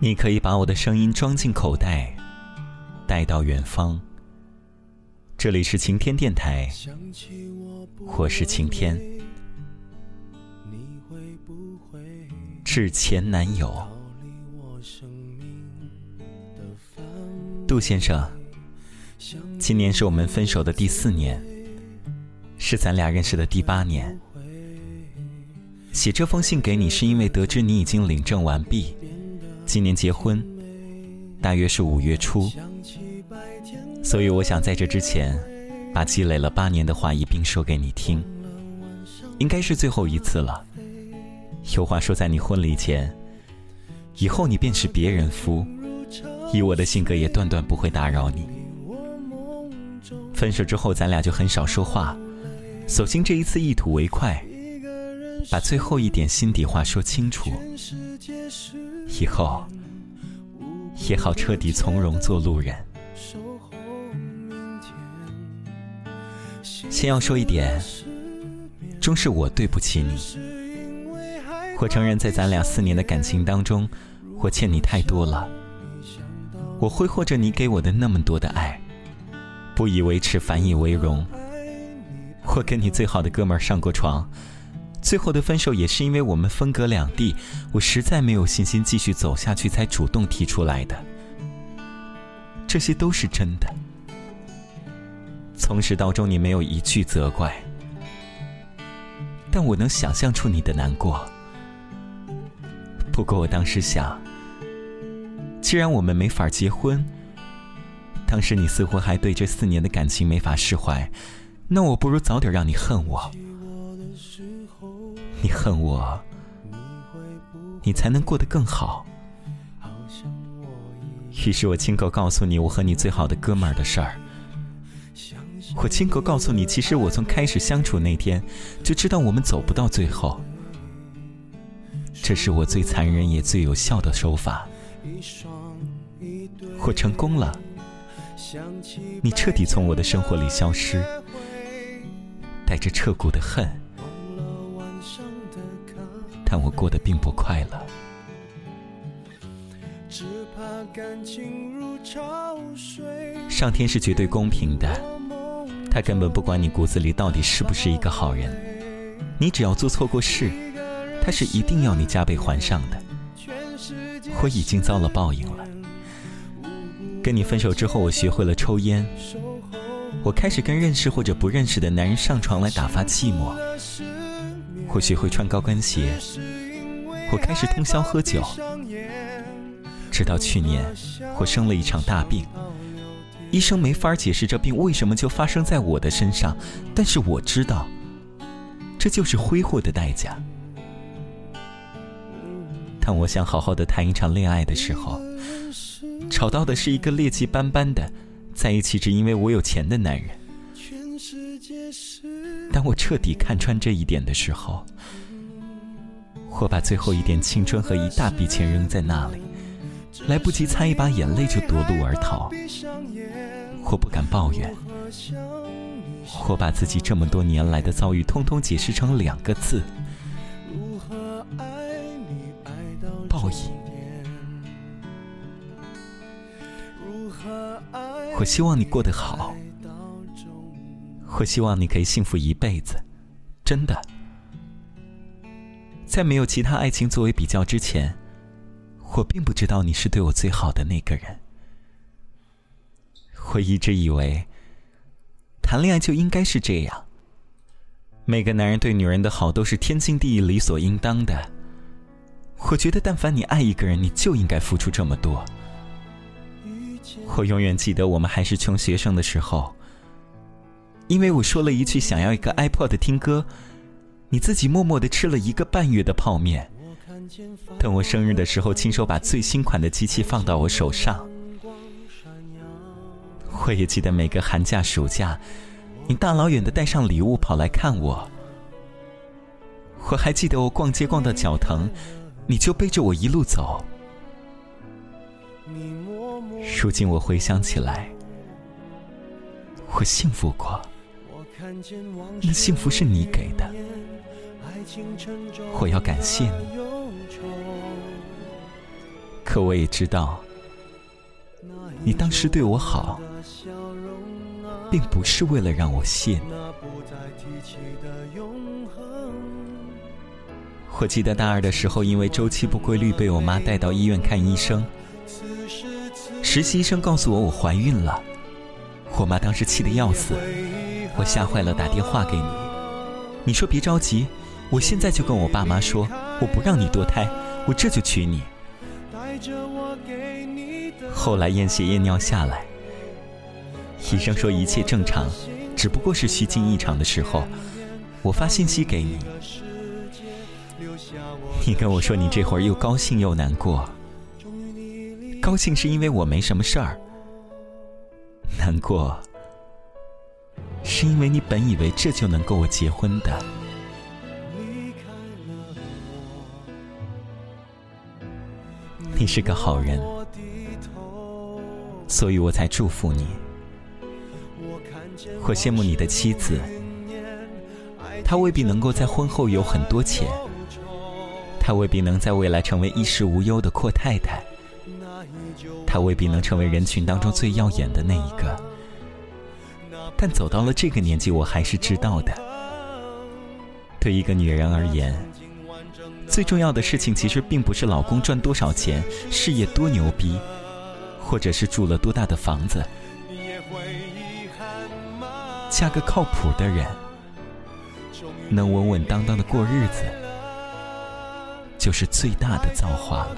你可以把我的声音装进口袋，带到远方。这里是晴天电台，我是晴天。致前男友，杜先生，今年是我们分手的第四年，是咱俩认识的第八年。写这封信给你，是因为得知你已经领证完毕。今年结婚，大约是五月初，所以我想在这之前，把积累了八年的话一并说给你听。应该是最后一次了。有话说在你婚礼前，以后你便是别人夫。以我的性格，也断断不会打扰你。分手之后，咱俩就很少说话，索性这一次一吐为快，把最后一点心底话说清楚。以后也好彻底从容做路人。先要说一点，终是我对不起你。我承认，在咱俩四年的感情当中，我欠你太多了。我挥霍着你给我的那么多的爱，不以为耻，反以为荣。我跟你最好的哥们上过床。最后的分手也是因为我们分隔两地，我实在没有信心继续走下去，才主动提出来的。这些都是真的。从始到终，你没有一句责怪，但我能想象出你的难过。不过我当时想，既然我们没法结婚，当时你似乎还对这四年的感情没法释怀，那我不如早点让你恨我。你恨我，你才能过得更好。于是我亲口告诉你我和你最好的哥们儿的事儿。我亲口告诉你，其实我从开始相处那天就知道我们走不到最后。这是我最残忍也最有效的手法。我成功了，你彻底从我的生活里消失，带着彻骨的恨。但我过得并不快乐。上天是绝对公平的，他根本不管你骨子里到底是不是一个好人，你只要做错过事，他是一定要你加倍还上的。我已经遭了报应了。跟你分手之后，我学会了抽烟，我开始跟认识或者不认识的男人上床来打发寂寞。或学会穿高跟鞋，我开始通宵喝酒，直到去年，我生了一场大病，医生没法解释这病为什么就发生在我的身上，但是我知道，这就是挥霍的代价。当我想好好的谈一场恋爱的时候，找到的是一个劣迹斑斑的，在一起只因为我有钱的男人。当我彻底看穿这一点的时候，我把最后一点青春和一大笔钱扔在那里，来不及擦一把眼泪就夺路而逃。我不敢抱怨，我把自己这么多年来的遭遇通通解释成两个字：报应。我希望你过得好。我希望你可以幸福一辈子，真的。在没有其他爱情作为比较之前，我并不知道你是对我最好的那个人。我一直以为，谈恋爱就应该是这样。每个男人对女人的好都是天经地义、理所应当的。我觉得，但凡你爱一个人，你就应该付出这么多。我永远记得我们还是穷学生的时候。因为我说了一句想要一个 iPod 听歌，你自己默默的吃了一个半月的泡面。等我生日的时候，亲手把最新款的机器放到我手上。我也记得每个寒假、暑假，你大老远的带上礼物跑来看我。我还记得我逛街逛到脚疼，你就背着我一路走。如今我回想起来，我幸福过。那幸福是你给的，我要感谢你。可我也知道，你当时对我好，并不是为了让我谢你。我记得大二的时候，因为周期不规律，被我妈带到医院看医生。实习医生告诉我我怀孕了，我妈当时气得要死，我吓坏了，打电话给你，你说别着急，我现在就跟我爸妈说，我不让你堕胎，我这就娶你。后来验血验尿下来，医生说一切正常，只不过是虚惊一场的时候，我发信息给你。你跟我说，你这会儿又高兴又难过。高兴是因为我没什么事儿，难过是因为你本以为这就能够我结婚的。你是个好人，所以我才祝福你。我羡慕你的妻子，她未必能够在婚后有很多钱。她未必能在未来成为衣食无忧的阔太太，她未必能成为人群当中最耀眼的那一个。但走到了这个年纪，我还是知道的。对一个女人而言，最重要的事情其实并不是老公赚多少钱、事业多牛逼，或者是住了多大的房子，嫁个靠谱的人，能稳稳当当的过日子。就是最大的造化了。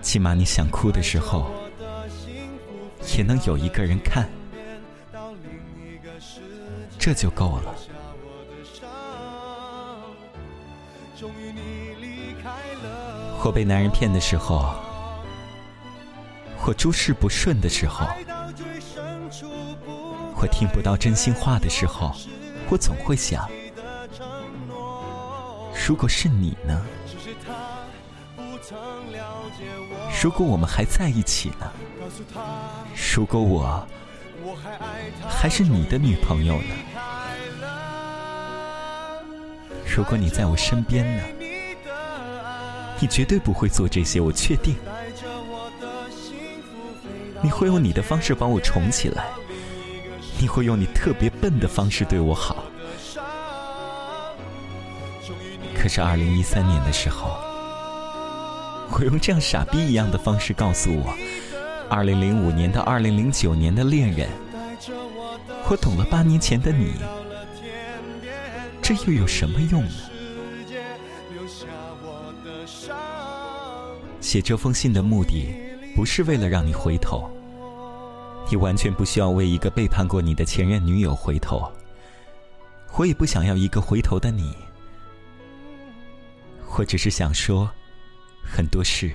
起码你想哭的时候，也能有一个人看，这就够了。或被男人骗的时候，或诸事不顺的时候，或听不到真心话的时候，我总会想。如果是你呢？如果我们还在一起呢？如果我还是你的女朋友呢？如果你在我身边呢？你绝对不会做这些，我确定。你会用你的方式把我宠起来，你会用你特别笨的方式对我好。可是二零一三年的时候，我用这样傻逼一样的方式告诉我，二零零五年到二零零九年的恋人，我懂了八年前的你，这又有什么用呢？写这封信的目的，不是为了让你回头，你完全不需要为一个背叛过你的前任女友回头，我也不想要一个回头的你。我只是想说，很多事，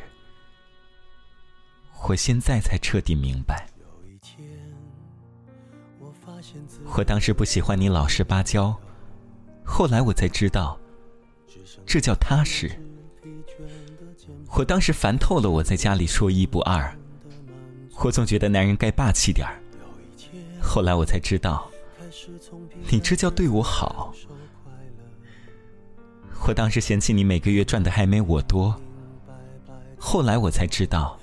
我现在才彻底明白。我当时不喜欢你老实巴交，后来我才知道，这叫踏实。我当时烦透了，我在家里说一不二，我总觉得男人该霸气点儿。后来我才知道，你这叫对我好。我当时嫌弃你每个月赚的还没我多，后来我才知道，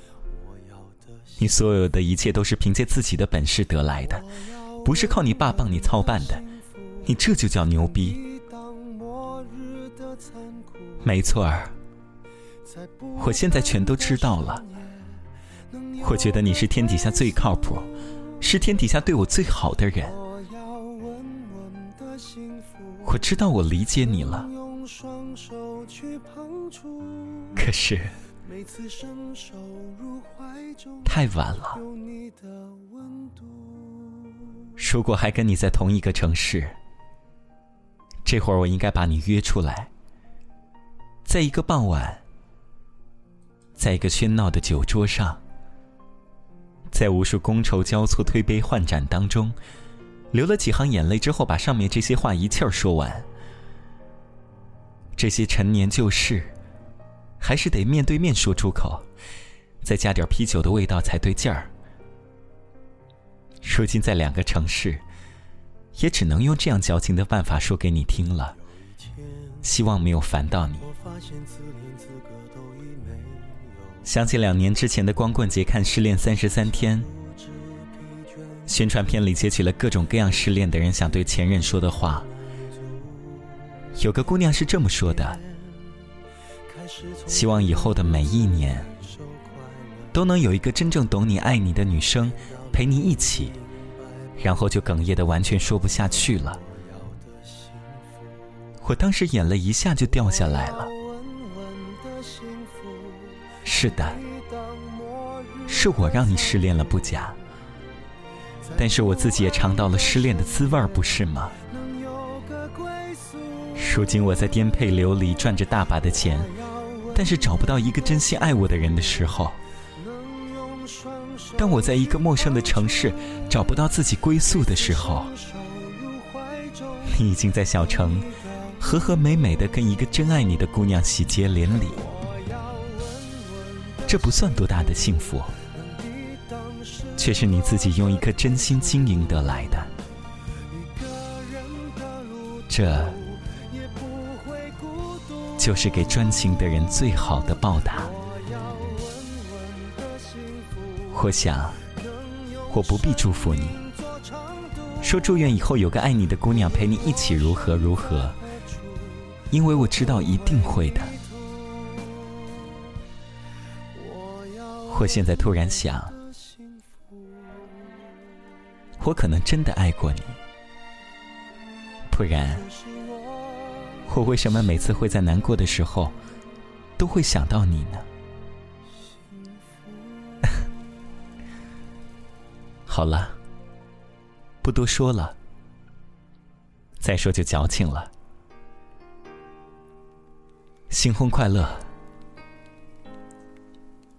你所有的一切都是凭借自己的本事得来的，不是靠你爸帮你操办的，你这就叫牛逼。没错儿，我现在全都知道了。我觉得你是天底下最靠谱，是天底下对我最好的人。我知道我理解你了。可是，太晚了。如果还跟你在同一个城市，这会儿我应该把你约出来，在一个傍晚，在一个喧闹的酒桌上，在无数觥筹交错、推杯换盏当中，流了几行眼泪之后，把上面这些话一气儿说完。这些陈年旧事，还是得面对面说出口，再加点啤酒的味道才对劲儿。如今在两个城市，也只能用这样矫情的办法说给你听了。希望没有烦到你。想起两年之前的光棍节看《失恋三十三天》，宣传片里截取了各种各样失恋的人想对前任说的话。有个姑娘是这么说的：“希望以后的每一年，都能有一个真正懂你、爱你的女生陪你一起。”然后就哽咽的完全说不下去了。我当时眼泪一下就掉下来了。是的，是我让你失恋了不假，但是我自己也尝到了失恋的滋味不是吗？如今我在颠沛流离，赚着大把的钱，但是找不到一个真心爱我的人的时候；当我在一个陌生的城市找不到自己归宿的时候，你已经在小城和和美美的跟一个真爱你的姑娘喜结连理，这不算多大的幸福，却是你自己用一颗真心经营得来的，这。就是给专情的人最好的报答。我想，我不必祝福你，说祝愿以后有个爱你的姑娘陪你一起如何如何，因为我知道一定会的。我现在突然想，我可能真的爱过你，不然。我为什么每次会在难过的时候，都会想到你呢？好了，不多说了，再说就矫情了。新婚快乐！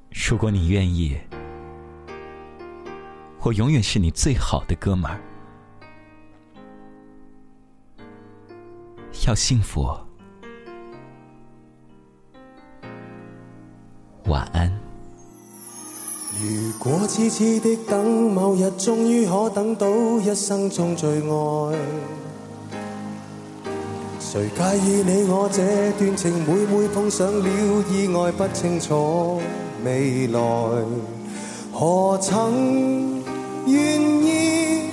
如果你愿意，我永远是你最好的哥们儿。要幸福，晚安。如果痴痴的等，某日终于可等到一生中最爱，谁介意你我这段情？每每碰上了意外，不清楚未来，何曾愿意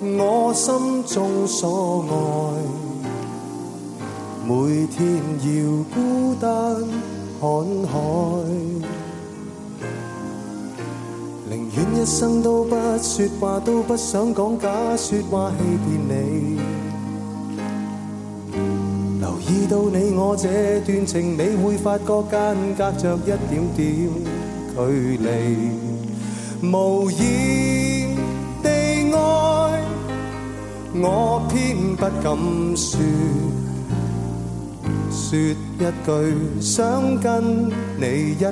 我心中所爱？每天要孤单看海，宁愿一生都不说话，都不想讲假说话欺骗你。留意到你我这段情，你会发觉间隔着一点点距离。无言地爱，我偏不敢说。说一句想跟你一起，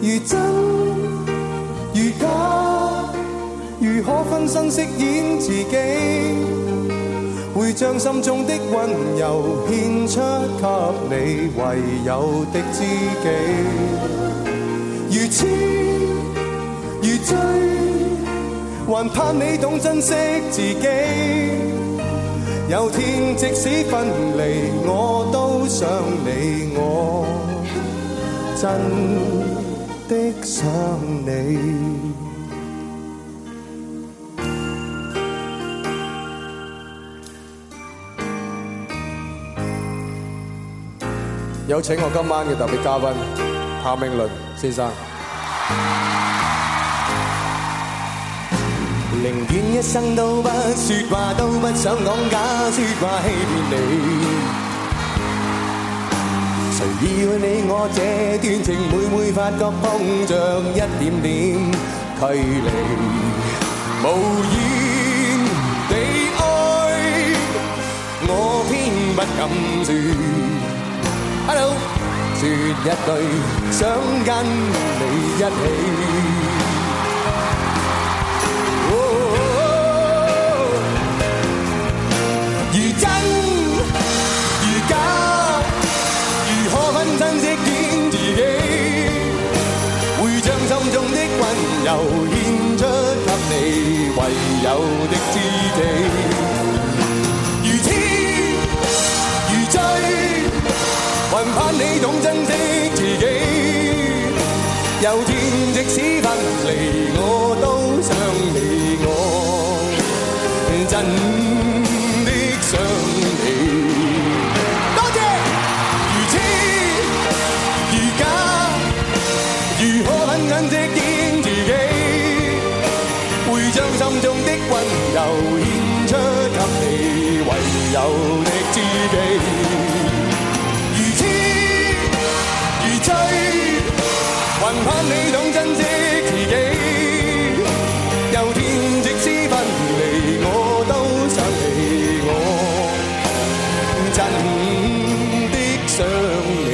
如真如假，如何分身饰演自己？会将心中的温柔献出给你唯有的知己，还盼你懂珍惜自己。有天即使分离，我都想你，我真的想你。有请我今晚嘅特别嘉宾谭咏麟先生。宁愿一生都不说话，都不想讲假说话欺骗你。谁要你我这段情，每每发觉碰着一点点距离。无言地爱，我偏不敢说。Hello，说一句想跟你一起。又献出给你，唯有的知己，如痴如醉，还盼你懂珍惜自己。有天即使分离，我有的知己。如痴如醉，還盼你懂珍惜自己。有天即使分離，我都想你，我真的想你。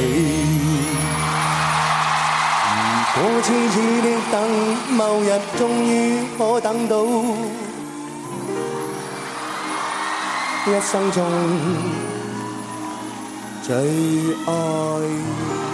如果痴痴的等，某日終於可等到，一生中最爱。